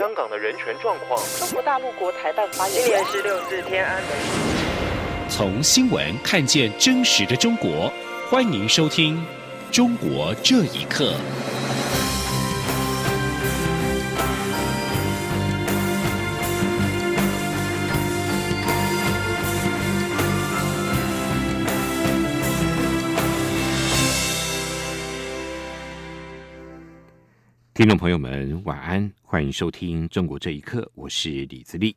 香港的人权状况。中国大陆国台办发言人。今年十六日天安门。从新闻看见真实的中国，欢迎收听《中国这一刻》。听众朋友们，晚安，欢迎收听《中国这一刻》，我是李自立。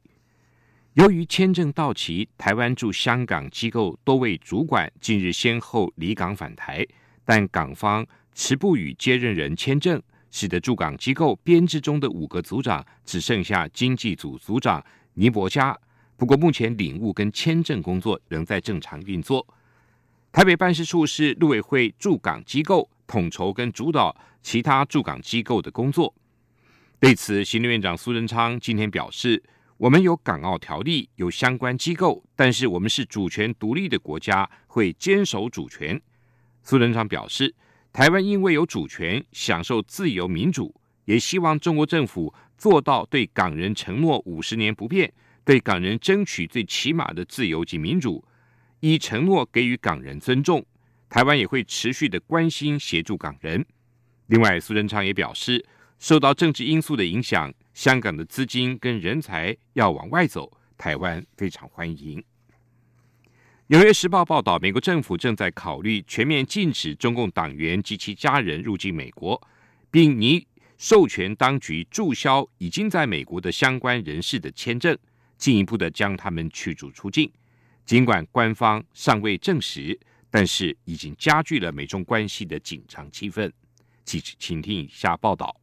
由于签证到期，台湾驻香港机构多位主管近日先后离港返台，但港方迟不予接任人签证，使得驻港机构编制中的五个组长只剩下经济组组长尼伯加。不过，目前领务跟签证工作仍在正常运作。台北办事处是陆委会驻港机构。统筹跟主导其他驻港机构的工作。对此，行政院长苏贞昌今天表示：“我们有港澳条例，有相关机构，但是我们是主权独立的国家，会坚守主权。”苏贞昌表示：“台湾因为有主权，享受自由民主，也希望中国政府做到对港人承诺五十年不变，对港人争取最起码的自由及民主，以承诺给予港人尊重。”台湾也会持续的关心协助港人。另外，苏贞昌也表示，受到政治因素的影响，香港的资金跟人才要往外走，台湾非常欢迎。《纽约时报》报道，美国政府正在考虑全面禁止中共党员及其家人入境美国，并拟授权当局注销已经在美国的相关人士的签证，进一步的将他们驱逐出境。尽管官方尚未证实。但是已经加剧了美中关系的紧张气氛。请请听以下报道：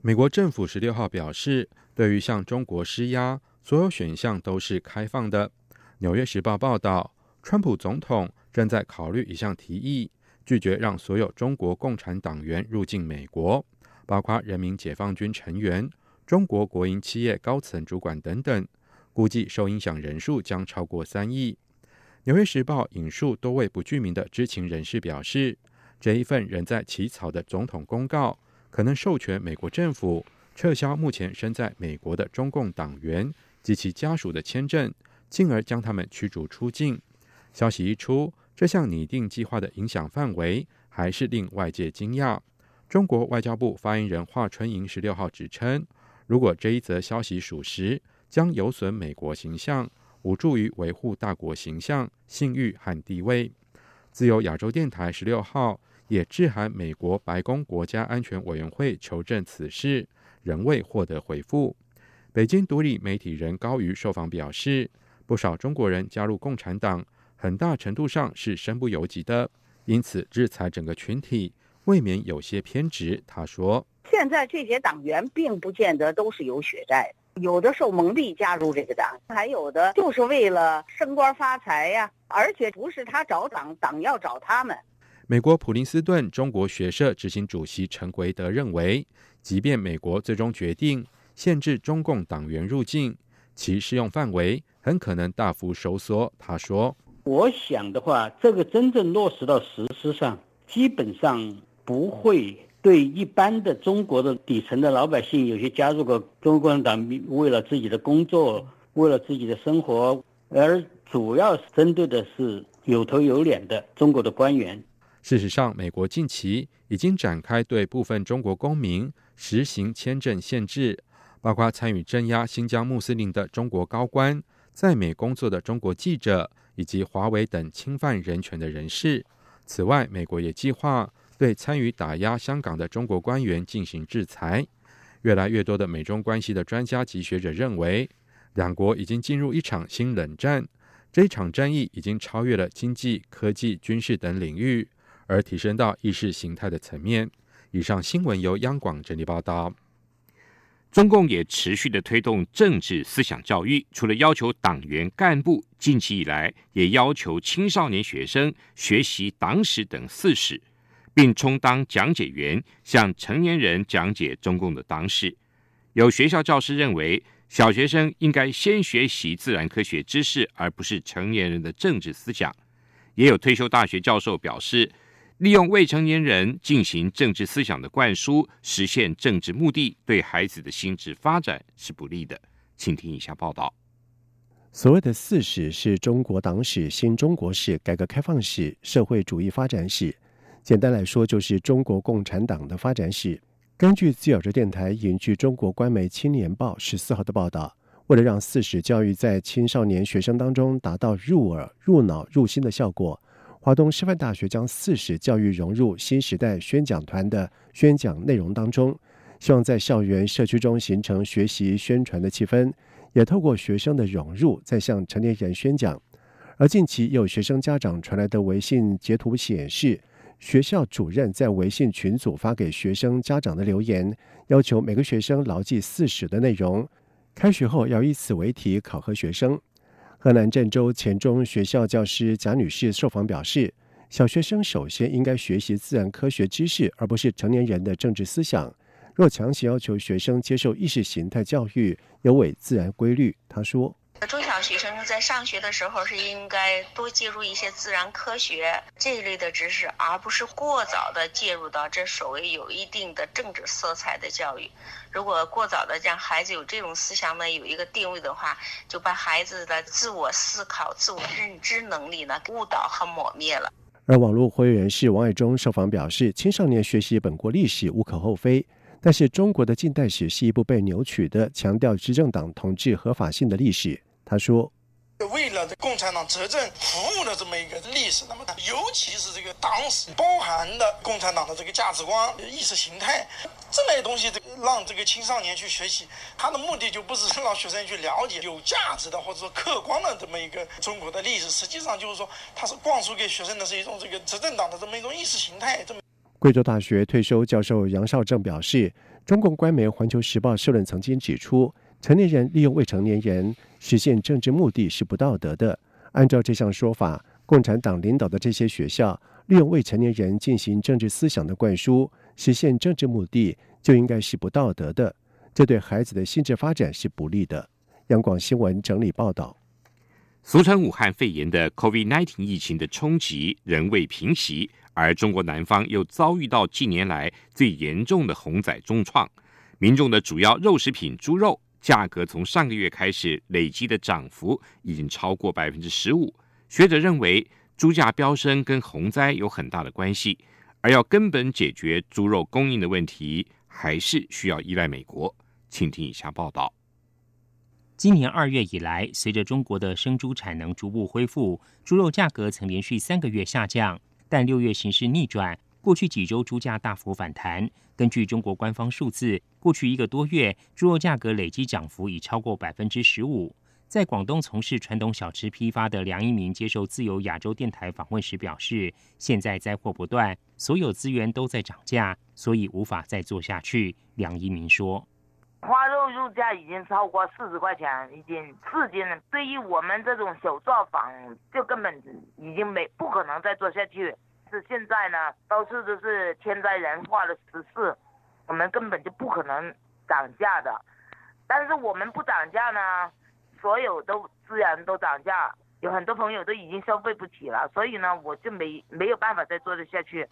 美国政府十六号表示，对于向中国施压，所有选项都是开放的。纽约时报报道，川普总统正在考虑一项提议，拒绝让所有中国共产党员入境美国，包括人民解放军成员、中国国营企业高层主管等等。估计受影响人数将超过三亿。《纽约时报》引述多位不具名的知情人士表示，这一份仍在起草的总统公告可能授权美国政府撤销目前身在美国的中共党员及其家属的签证，进而将他们驱逐出境。消息一出，这项拟定计划的影响范围还是令外界惊讶。中国外交部发言人华春莹十六号指称，如果这一则消息属实，将有损美国形象。无助于维护大国形象、信誉和地位。自由亚洲电台十六号也致函美国白宫国家安全委员会求证此事，仍未获得回复。北京独立媒体人高瑜受访表示，不少中国人加入共产党，很大程度上是身不由己的，因此制裁整个群体未免有些偏执。他说：“现在这些党员并不见得都是有血债。”有的受蒙蔽加入这个党，还有的就是为了升官发财呀，而且不是他找党，党要找他们。美国普林斯顿中国学社执行主席陈奎德认为，即便美国最终决定限制中共党员入境，其适用范围很可能大幅收缩。他说：“我想的话，这个真正落实到实施上，基本上不会。”对一般的中国的底层的老百姓，有些加入过中国共产党，为了自己的工作，为了自己的生活，而主要是针对的是有头有脸的中国的官员。事实上，美国近期已经展开对部分中国公民实行签证限制，包括参与镇压新疆穆斯林的中国高官、在美工作的中国记者以及华为等侵犯人权的人士。此外，美国也计划。对参与打压香港的中国官员进行制裁，越来越多的美中关系的专家及学者认为，两国已经进入一场新冷战。这一场战役已经超越了经济、科技、军事等领域，而提升到意识形态的层面。以上新闻由央广整理报道。中共也持续的推动政治思想教育，除了要求党员干部，近期以来也要求青少年学生学习党史等四史。并充当讲解员，向成年人讲解中共的党史。有学校教师认为，小学生应该先学习自然科学知识，而不是成年人的政治思想。也有退休大学教授表示，利用未成年人进行政治思想的灌输，实现政治目的，对孩子的心智发展是不利的。请听以下报道。所谓的“四史”是中国党史、新中国史、改革开放史、社会主义发展史。简单来说，就是中国共产党的发展史。根据自由之电台引据中国官媒《青年报》十四号的报道，为了让“四史”教育在青少年学生当中达到入耳、入脑、入心的效果，华东师范大学将“四史”教育融入新时代宣讲团的宣讲内容当中，希望在校园、社区中形成学习宣传的气氛。也透过学生的融入，在向成年人宣讲。而近期有学生家长传来的微信截图显示，学校主任在微信群组发给学生家长的留言，要求每个学生牢记四史的内容，开学后要以此为题考核学生。河南郑州前中学校教师贾女士受访表示，小学生首先应该学习自然科学知识，而不是成年人的政治思想。若强行要求学生接受意识形态教育，有违自然规律。他说：“学生在上学的时候是应该多介入一些自然科学这一类的知识，而不是过早的介入到这所谓有一定的政治色彩的教育。如果过早的让孩子有这种思想呢，有一个定位的话，就把孩子的自我思考、自我认知能力呢误导和抹灭了。”而网络活跃人士王爱忠受访表示：“青少年学习本国历史无可厚非。”但是中国的近代史是一部被扭曲的、强调执政党统治合法性的历史。他说：“为了共产党执政服务的这么一个历史，那么尤其是这个党史包含的共产党的这个价值观、意识形态这类东西，这让这个青少年去学习，他的目的就不是让学生去了解有价值的或者说客观的这么一个中国的历史，实际上就是说，他是灌输给学生的是一种这个执政党的这么一种意识形态，这么。”贵州大学退休教授杨绍正表示，中共官媒《环球时报》社论曾经指出，成年人利用未成年人实现政治目的是不道德的。按照这项说法，共产党领导的这些学校利用未成年人进行政治思想的灌输，实现政治目的就应该是不道德的，这对孩子的心智发展是不利的。央广新闻整理报道。俗称武汉肺炎的 COVID-19 疫情的冲击仍未平息。而中国南方又遭遇到近年来最严重的洪灾重创，民众的主要肉食品猪肉价格从上个月开始累积的涨幅已经超过百分之十五。学者认为，猪价飙升跟洪灾有很大的关系，而要根本解决猪肉供应的问题，还是需要依赖美国。请听以下报道：今年二月以来，随着中国的生猪产能逐步恢复，猪肉价格曾连续三个月下降。但六月形势逆转，过去几周猪价大幅反弹。根据中国官方数字，过去一个多月猪肉价格累计涨幅已超过百分之十五。在广东从事传统小吃批发的梁一鸣接受自由亚洲电台访问时表示：“现在灾祸不断，所有资源都在涨价，所以无法再做下去。”梁一鸣说：“花肉肉价已经超过四十块钱一斤，四斤了。对于我们这种小作坊，就根本已经没不可能再做下去。”是现在呢，都是都是天灾人祸的时事，我们根本就不可能涨价的。但是我们不涨价呢，所有都自然都涨价，有很多朋友都已经消费不起了，所以呢，我就没没有办法再做得下去。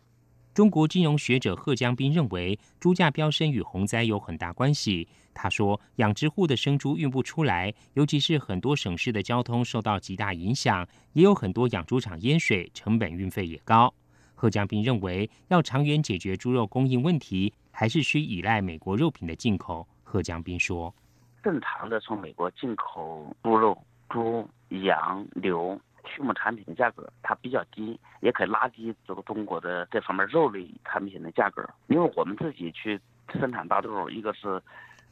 中国金融学者贺江斌认为，猪价飙升与洪灾有很大关系。他说，养殖户的生猪运不出来，尤其是很多省市的交通受到极大影响，也有很多养猪场淹水，成本运费也高。贺江斌认为，要长远解决猪肉供应问题，还是需依赖美国肉品的进口。贺江斌说：“正常的从美国进口猪肉、猪、羊、牛畜牧产品的价格，它比较低，也可以拉低这个中国的这方面肉类产品的价格。因为我们自己去生产大豆，一个是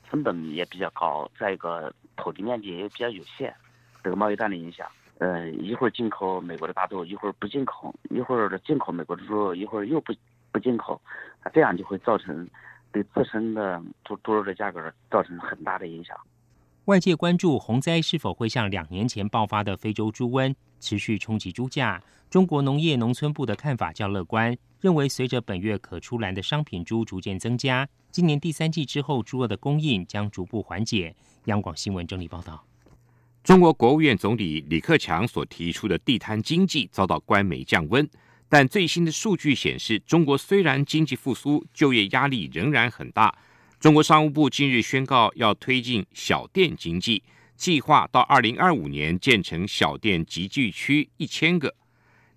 成本也比较高，再一个土地面积也比较有限，这个贸易战的影响。”呃，一会儿进口美国的大豆，一会儿不进口，一会儿进口美国的猪肉，一会儿又不不进口，这样就会造成对自身的猪猪肉的价格造成很大的影响。外界关注洪灾是否会像两年前爆发的非洲猪瘟持续冲击猪价。中国农业农村部的看法较乐观，认为随着本月可出栏的商品猪逐渐增加，今年第三季之后猪肉的供应将逐步缓解。央广新闻整理报道。中国国务院总理李克强所提出的地摊经济遭到官媒降温，但最新的数据显示，中国虽然经济复苏，就业压力仍然很大。中国商务部近日宣告要推进小店经济，计划到二零二五年建成小店集聚区一千个。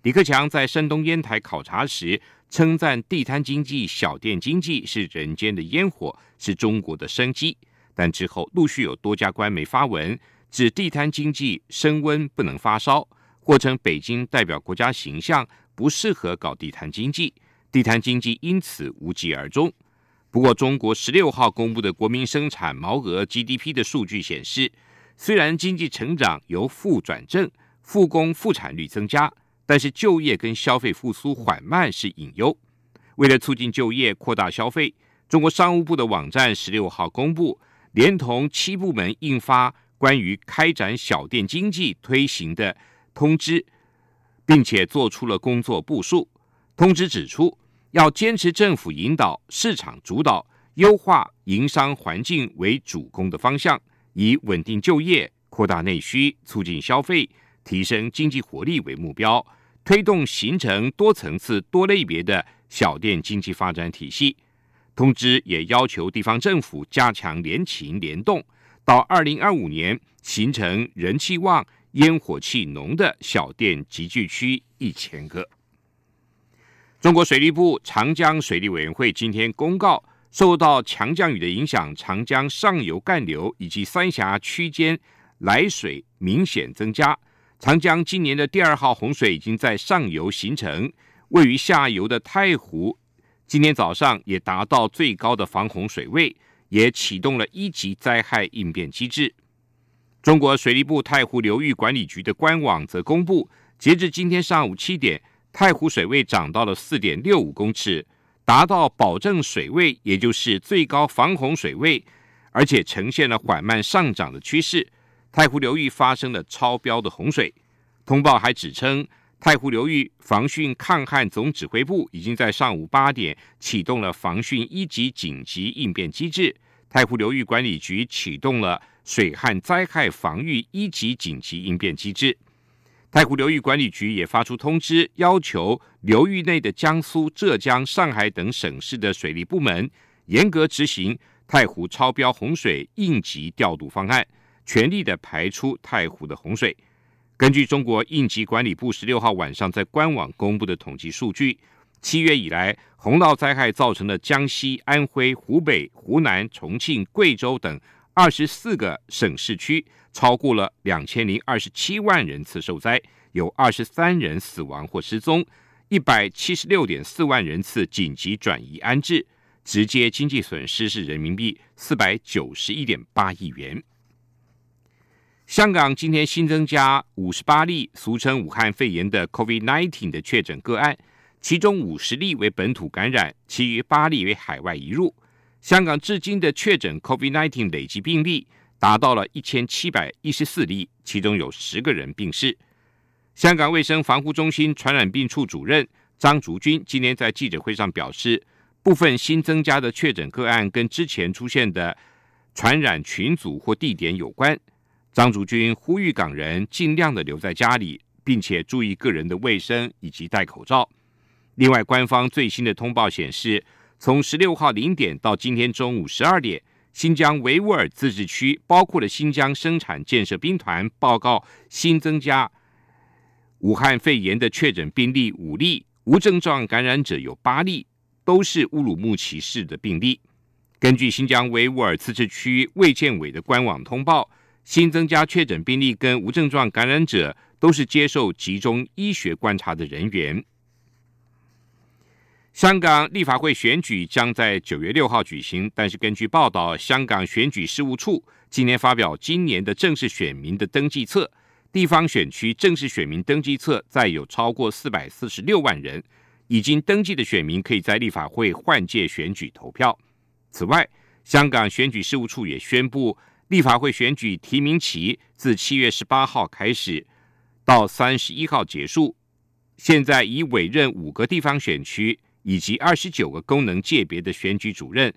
李克强在山东烟台考察时称赞地摊经济、小店经济是人间的烟火，是中国的生机。但之后陆续有多家官媒发文，指地摊经济升温不能发烧，或称北京代表国家形象不适合搞地摊经济，地摊经济因此无疾而终。不过，中国十六号公布的国民生产毛额 GDP 的数据显示，虽然经济成长由负转正，复工复产率增加，但是就业跟消费复苏缓慢是隐忧。为了促进就业、扩大消费，中国商务部的网站十六号公布，连同七部门印发关于开展小店经济推行的通知，并且做出了工作部署。通知指出。要坚持政府引导、市场主导、优化营商环境为主攻的方向，以稳定就业、扩大内需、促进消费、提升经济活力为目标，推动形成多层次、多类别的小店经济发展体系。通知也要求地方政府加强联勤联动，到二零二五年形成人气旺、烟火气浓的小店集聚区一千个。中国水利部长江水利委员会今天公告，受到强降雨的影响，长江上游干流以及三峡区间来水明显增加。长江今年的第二号洪水已经在上游形成，位于下游的太湖今天早上也达到最高的防洪水位，也启动了一级灾害应变机制。中国水利部太湖流域管理局的官网则公布，截至今天上午七点。太湖水位涨到了四点六五公尺，达到保证水位，也就是最高防洪水位，而且呈现了缓慢上涨的趋势。太湖流域发生了超标的洪水。通报还指称，太湖流域防汛抗旱总指挥部已经在上午八点启动了防汛一级紧急应变机制。太湖流域管理局启动了水旱灾害防御一级紧急应变机制。太湖流域管理局也发出通知，要求流域内的江苏、浙江、上海等省市的水利部门严格执行太湖超标洪水应急调度方案，全力的排出太湖的洪水。根据中国应急管理部十六号晚上在官网公布的统计数据，七月以来洪涝灾害造成的江西、安徽、湖北、湖南、重庆、贵州等二十四个省市区。超过了两千零二十七万人次受灾，有二十三人死亡或失踪，一百七十六点四万人次紧急转移安置，直接经济损失是人民币四百九十一点八亿元。香港今天新增加五十八例俗称武汉肺炎的 COVID-19 的确诊个案，其中五十例为本土感染，其余八例为海外移入。香港至今的确诊 COVID-19 累计病例。达到了一千七百一十四例，其中有十个人病逝。香港卫生防护中心传染病处主任张竹君今天在记者会上表示，部分新增加的确诊个案跟之前出现的传染群组或地点有关。张竹君呼吁港人尽量的留在家里，并且注意个人的卫生以及戴口罩。另外，官方最新的通报显示，从十六号零点到今天中午十二点。新疆维吾尔自治区包括了新疆生产建设兵团报告新增加武汉肺炎的确诊病例五例，无症状感染者有八例，都是乌鲁木齐市的病例。根据新疆维吾尔自治区卫健委的官网通报，新增加确诊病例跟无症状感染者都是接受集中医学观察的人员。香港立法会选举将在九月六号举行，但是根据报道，香港选举事务处今年发表今年的正式选民的登记册，地方选区正式选民登记册载有超过四百四十六万人，已经登记的选民可以在立法会换届选举投票。此外，香港选举事务处也宣布，立法会选举提名期自七月十八号开始，到三十一号结束，现在已委任五个地方选区。以及二十九个功能界别的选举主任，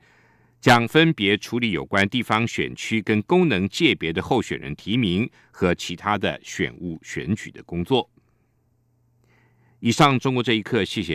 将分别处理有关地方选区跟功能界别的候选人提名和其他的选务选举的工作。以上，中国这一刻，谢谢。